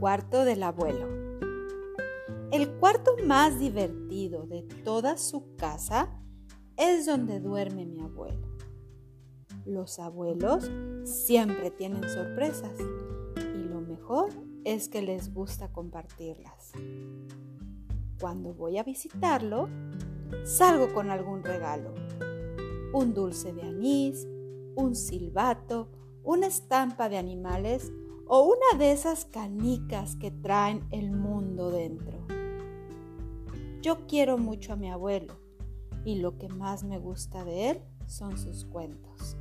cuarto del abuelo. El cuarto más divertido de toda su casa es donde duerme mi abuelo. Los abuelos siempre tienen sorpresas y lo mejor es que les gusta compartirlas. Cuando voy a visitarlo, salgo con algún regalo. Un dulce de anís, un silbato, una estampa de animales o una de esas canicas que traen el mundo dentro. Yo quiero mucho a mi abuelo y lo que más me gusta de él son sus cuentos.